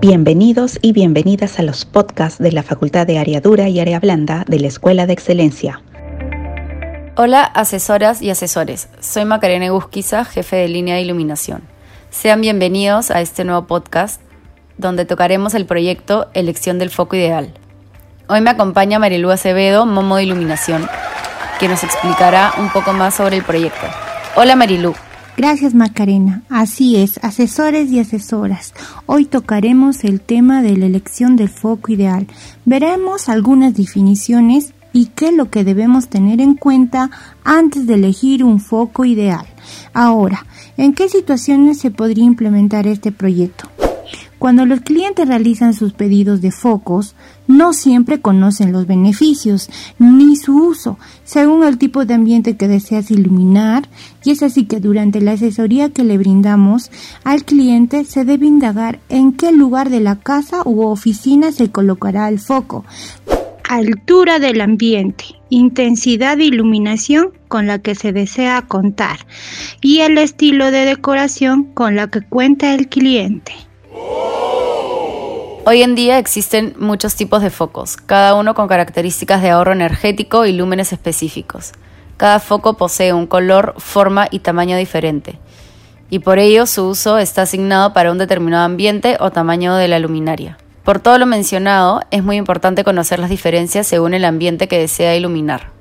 Bienvenidos y bienvenidas a los podcasts de la Facultad de Área Dura y Área Blanda de la Escuela de Excelencia. Hola, asesoras y asesores. Soy Macarena Egusquiza, jefe de línea de iluminación. Sean bienvenidos a este nuevo podcast donde tocaremos el proyecto Elección del Foco Ideal. Hoy me acompaña Marilú Acevedo, Momo de Iluminación, que nos explicará un poco más sobre el proyecto. Hola Marilú. Gracias Macarena. Así es, asesores y asesoras. Hoy tocaremos el tema de la elección del foco ideal. Veremos algunas definiciones y qué es lo que debemos tener en cuenta antes de elegir un foco ideal. Ahora, ¿en qué situaciones se podría implementar este proyecto? Cuando los clientes realizan sus pedidos de focos, no siempre conocen los beneficios ni su uso, según el tipo de ambiente que deseas iluminar, y es así que durante la asesoría que le brindamos al cliente se debe indagar en qué lugar de la casa u oficina se colocará el foco, altura del ambiente, intensidad de iluminación con la que se desea contar y el estilo de decoración con la que cuenta el cliente. Hoy en día existen muchos tipos de focos, cada uno con características de ahorro energético y lúmenes específicos. Cada foco posee un color, forma y tamaño diferente, y por ello su uso está asignado para un determinado ambiente o tamaño de la luminaria. Por todo lo mencionado, es muy importante conocer las diferencias según el ambiente que desea iluminar.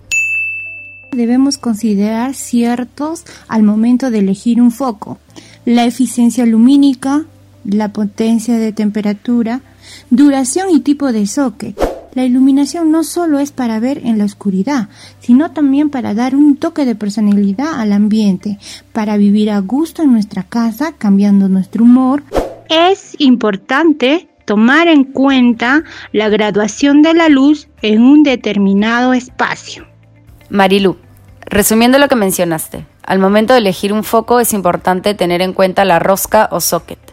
Debemos considerar ciertos al momento de elegir un foco. La eficiencia lumínica, la potencia de temperatura, duración y tipo de socket. La iluminación no solo es para ver en la oscuridad, sino también para dar un toque de personalidad al ambiente, para vivir a gusto en nuestra casa, cambiando nuestro humor. Es importante tomar en cuenta la graduación de la luz en un determinado espacio. Marilu, resumiendo lo que mencionaste, al momento de elegir un foco es importante tener en cuenta la rosca o socket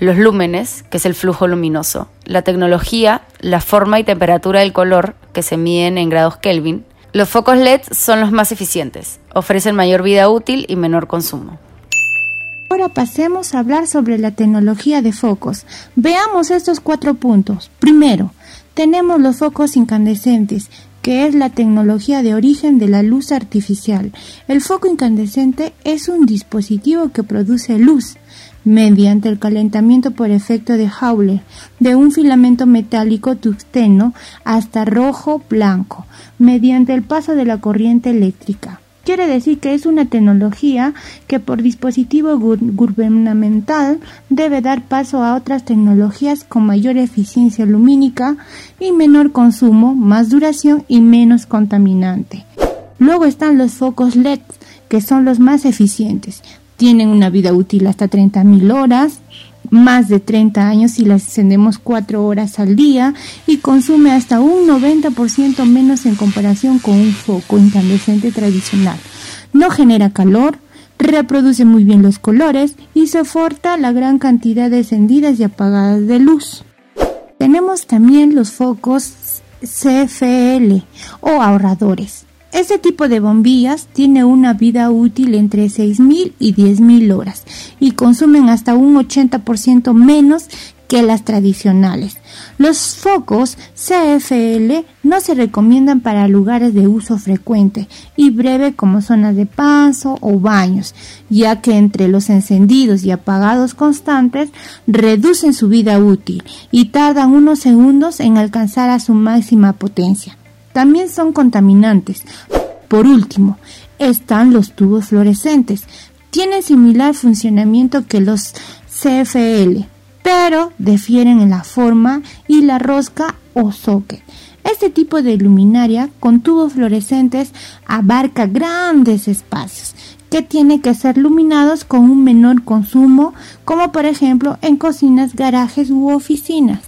los lúmenes, que es el flujo luminoso, la tecnología, la forma y temperatura del color, que se miden en grados Kelvin. Los focos LED son los más eficientes, ofrecen mayor vida útil y menor consumo. Ahora pasemos a hablar sobre la tecnología de focos. Veamos estos cuatro puntos. Primero, tenemos los focos incandescentes, que es la tecnología de origen de la luz artificial. El foco incandescente es un dispositivo que produce luz mediante el calentamiento por efecto de Howler de un filamento metálico tungsteno hasta rojo blanco mediante el paso de la corriente eléctrica. Quiere decir que es una tecnología que por dispositivo gubernamental debe dar paso a otras tecnologías con mayor eficiencia lumínica y menor consumo, más duración y menos contaminante. Luego están los focos LED, que son los más eficientes, tienen una vida útil hasta 30.000 horas, más de 30 años si las encendemos 4 horas al día y consume hasta un 90% menos en comparación con un foco incandescente tradicional. No genera calor, reproduce muy bien los colores y soporta la gran cantidad de encendidas y apagadas de luz. Tenemos también los focos CFL o ahorradores. Este tipo de bombillas tiene una vida útil entre 6.000 y 10.000 horas y consumen hasta un 80% menos que las tradicionales. Los focos CFL no se recomiendan para lugares de uso frecuente y breve como zonas de paso o baños, ya que entre los encendidos y apagados constantes reducen su vida útil y tardan unos segundos en alcanzar a su máxima potencia también son contaminantes. Por último, están los tubos fluorescentes. Tienen similar funcionamiento que los CFL, pero difieren en la forma y la rosca o socket. Este tipo de luminaria con tubos fluorescentes abarca grandes espacios que tienen que ser iluminados con un menor consumo, como por ejemplo en cocinas, garajes u oficinas.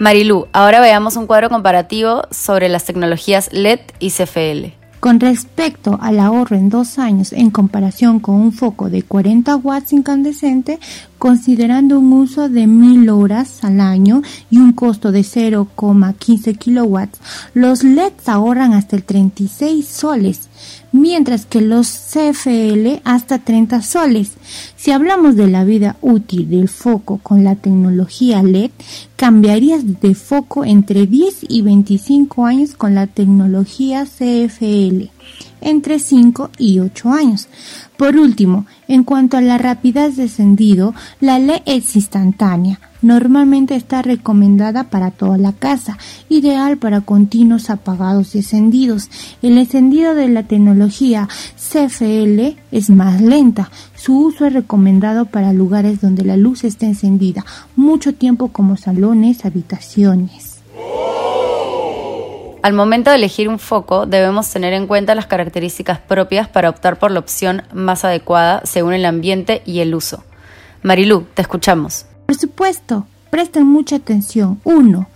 Marilú, ahora veamos un cuadro comparativo sobre las tecnologías LED y CFL. Con respecto al ahorro en dos años en comparación con un foco de 40 watts incandescente, considerando un uso de 1000 horas al año y un costo de 0,15 kilowatts, los LEDs ahorran hasta el 36 soles mientras que los CFL hasta 30 soles. Si hablamos de la vida útil del foco con la tecnología LED, cambiarías de foco entre 10 y 25 años con la tecnología CFL entre 5 y 8 años. Por último, en cuanto a la rapidez de encendido, la ley es instantánea. Normalmente está recomendada para toda la casa, ideal para continuos apagados y encendidos. El encendido de la tecnología CFL es más lenta. Su uso es recomendado para lugares donde la luz está encendida mucho tiempo como salones, habitaciones. Al momento de elegir un foco, debemos tener en cuenta las características propias para optar por la opción más adecuada según el ambiente y el uso. Marilú, te escuchamos. Por supuesto, presten mucha atención. 1.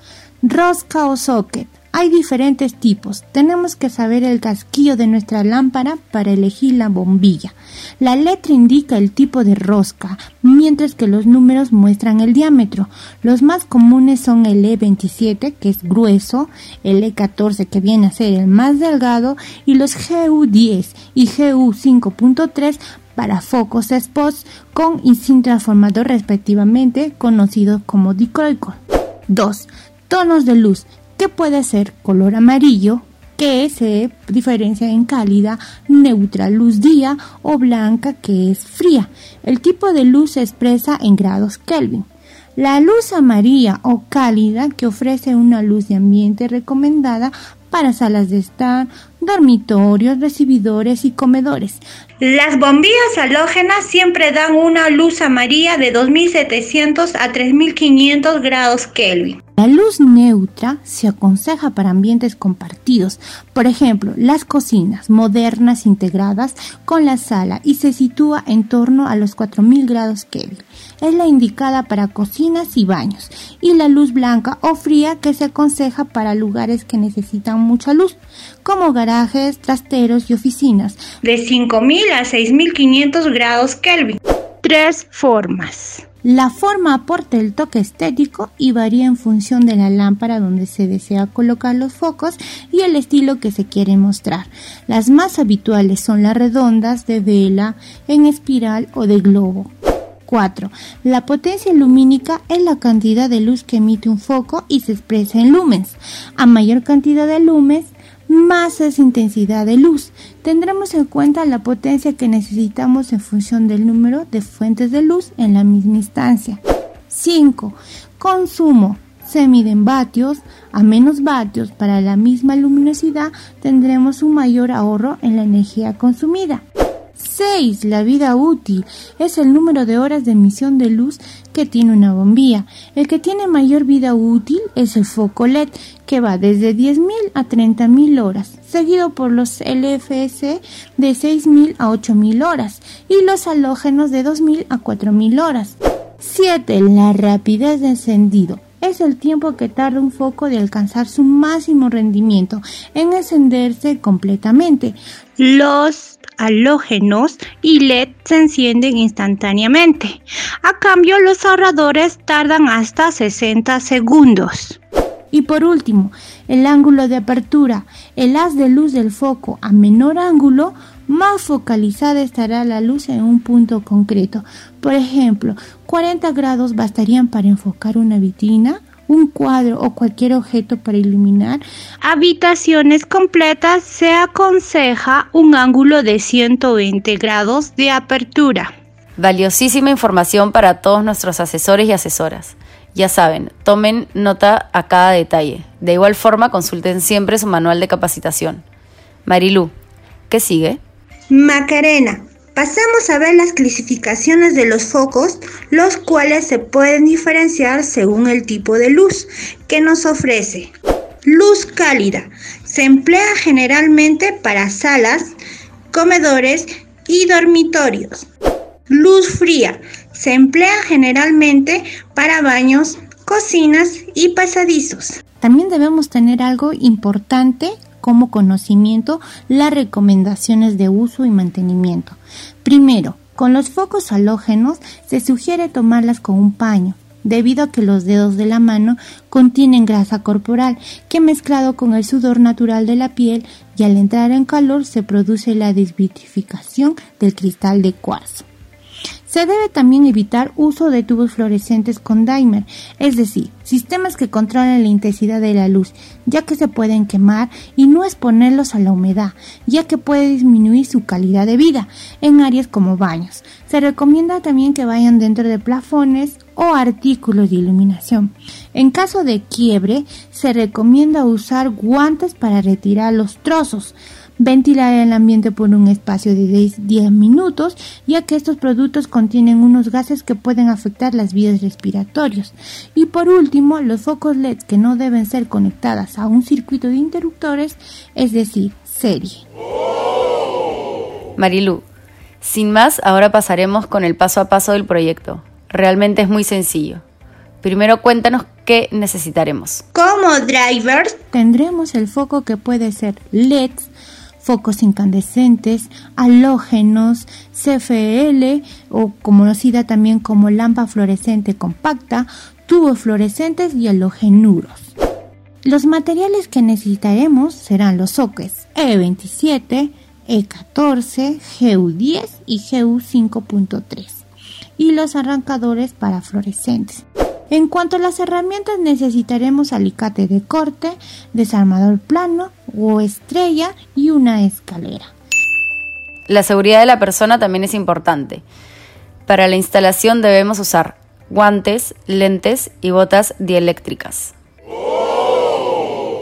Rosca o socket. Hay diferentes tipos. Tenemos que saber el casquillo de nuestra lámpara para elegir la bombilla. La letra indica el tipo de rosca, mientras que los números muestran el diámetro. Los más comunes son el E27, que es grueso, el E14, que viene a ser el más delgado, y los GU10 y GU5.3 para focos spots con y sin transformador respectivamente, conocidos como dicroico. 2. Tonos de luz que puede ser color amarillo, que se diferencia en cálida, neutra, luz día o blanca que es fría. El tipo de luz se expresa en grados Kelvin. La luz amarilla o cálida que ofrece una luz de ambiente recomendada para salas de estar, dormitorios, recibidores y comedores. Las bombillas halógenas siempre dan una luz amarilla de 2700 a 3500 grados Kelvin. La luz neutra se aconseja para ambientes compartidos, por ejemplo, las cocinas modernas integradas con la sala y se sitúa en torno a los 4000 grados Kelvin. Es la indicada para cocinas y baños y la luz blanca o fría que se aconseja para lugares que necesitan mucha luz, como garajes, trasteros y oficinas. De 5000 a 6500 grados Kelvin. Tres formas. La forma aporta el toque estético y varía en función de la lámpara donde se desea colocar los focos y el estilo que se quiere mostrar. Las más habituales son las redondas, de vela, en espiral o de globo. 4. La potencia lumínica es la cantidad de luz que emite un foco y se expresa en lumens. A mayor cantidad de lumens, más es intensidad de luz. Tendremos en cuenta la potencia que necesitamos en función del número de fuentes de luz en la misma instancia. 5. Consumo. Se miden vatios. A menos vatios para la misma luminosidad tendremos un mayor ahorro en la energía consumida. 6. La vida útil es el número de horas de emisión de luz que tiene una bombilla. El que tiene mayor vida útil es el foco LED, que va desde 10.000 a 30.000 horas, seguido por los LFS de 6.000 a 8.000 horas y los halógenos de 2.000 a 4.000 horas. 7. La rapidez de encendido es el tiempo que tarda un foco de alcanzar su máximo rendimiento en encenderse completamente. Los halógenos y LED se encienden instantáneamente. A cambio, los ahorradores tardan hasta 60 segundos. Y por último, el ángulo de apertura. El haz de luz del foco a menor ángulo, más focalizada estará la luz en un punto concreto. Por ejemplo, 40 grados bastarían para enfocar una vitrina un cuadro o cualquier objeto para iluminar habitaciones completas, se aconseja un ángulo de 120 grados de apertura. Valiosísima información para todos nuestros asesores y asesoras. Ya saben, tomen nota a cada detalle. De igual forma, consulten siempre su manual de capacitación. Marilú, ¿qué sigue? Macarena, Pasamos a ver las clasificaciones de los focos, los cuales se pueden diferenciar según el tipo de luz que nos ofrece. Luz cálida. Se emplea generalmente para salas, comedores y dormitorios. Luz fría. Se emplea generalmente para baños, cocinas y pasadizos. También debemos tener algo importante como conocimiento las recomendaciones de uso y mantenimiento. Primero, con los focos halógenos se sugiere tomarlas con un paño. debido a que los dedos de la mano contienen grasa corporal que mezclado con el sudor natural de la piel y al entrar en calor se produce la desvitificación del cristal de cuarzo. Se debe también evitar uso de tubos fluorescentes con dimer, es decir, sistemas que controlen la intensidad de la luz, ya que se pueden quemar y no exponerlos a la humedad, ya que puede disminuir su calidad de vida en áreas como baños. Se recomienda también que vayan dentro de plafones o artículos de iluminación. En caso de quiebre, se recomienda usar guantes para retirar los trozos ventilar el ambiente por un espacio de 10 minutos, ya que estos productos contienen unos gases que pueden afectar las vías respiratorias. Y por último, los focos LED que no deben ser conectadas a un circuito de interruptores, es decir, serie. Marilu, sin más, ahora pasaremos con el paso a paso del proyecto. Realmente es muy sencillo. Primero cuéntanos qué necesitaremos. Como drivers tendremos el foco que puede ser LEDs, focos incandescentes, halógenos, CFL o conocida también como lámpara fluorescente compacta, tubos fluorescentes y halogénuros. Los materiales que necesitaremos serán los sockets E27, E14, GU10 y GU5.3 y los arrancadores para fluorescentes. En cuanto a las herramientas necesitaremos alicate de corte, desarmador plano o estrella y una escalera. La seguridad de la persona también es importante. Para la instalación debemos usar guantes, lentes y botas dieléctricas.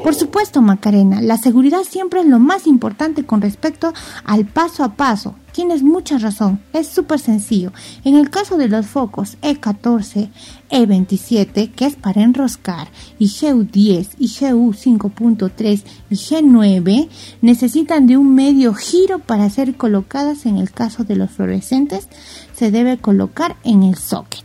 Por supuesto, Macarena, la seguridad siempre es lo más importante con respecto al paso a paso. Tienes mucha razón, es súper sencillo. En el caso de los focos E14, E27, que es para enroscar, y GU10 y GU5.3 y G9, necesitan de un medio giro para ser colocadas en el caso de los fluorescentes, se debe colocar en el socket.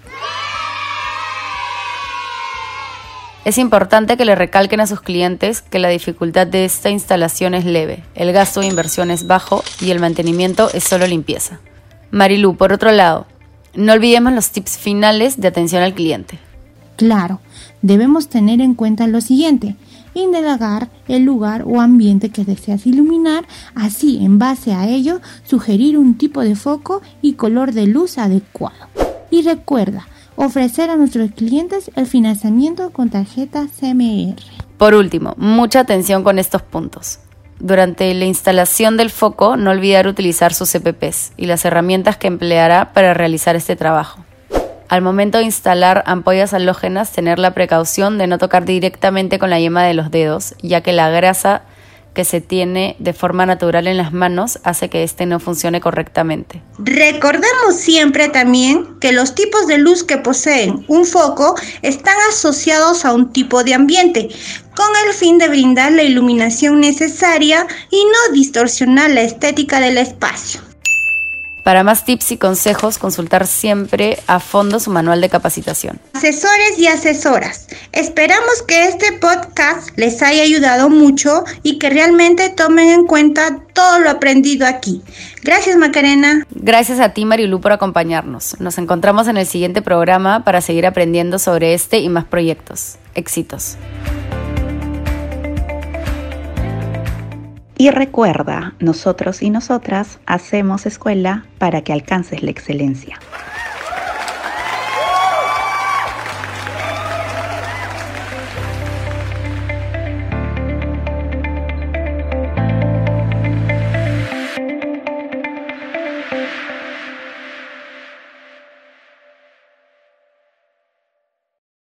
Es importante que le recalquen a sus clientes que la dificultad de esta instalación es leve, el gasto de inversión es bajo y el mantenimiento es solo limpieza. Marilu, por otro lado, no olvidemos los tips finales de atención al cliente. Claro, debemos tener en cuenta lo siguiente, indagar el lugar o ambiente que deseas iluminar, así en base a ello sugerir un tipo de foco y color de luz adecuado. Y recuerda, ofrecer a nuestros clientes el financiamiento con tarjeta CMR. Por último, mucha atención con estos puntos. Durante la instalación del foco, no olvidar utilizar sus CPPs y las herramientas que empleará para realizar este trabajo. Al momento de instalar ampollas halógenas, tener la precaución de no tocar directamente con la yema de los dedos, ya que la grasa que se tiene de forma natural en las manos hace que éste no funcione correctamente. Recordemos siempre también que los tipos de luz que poseen un foco están asociados a un tipo de ambiente, con el fin de brindar la iluminación necesaria y no distorsionar la estética del espacio. Para más tips y consejos, consultar siempre a fondo su manual de capacitación. Asesores y asesoras, esperamos que este podcast les haya ayudado mucho y que realmente tomen en cuenta todo lo aprendido aquí. Gracias Macarena. Gracias a ti Marilu por acompañarnos. Nos encontramos en el siguiente programa para seguir aprendiendo sobre este y más proyectos. Éxitos. Y recuerda, nosotros y nosotras hacemos escuela para que alcances la excelencia.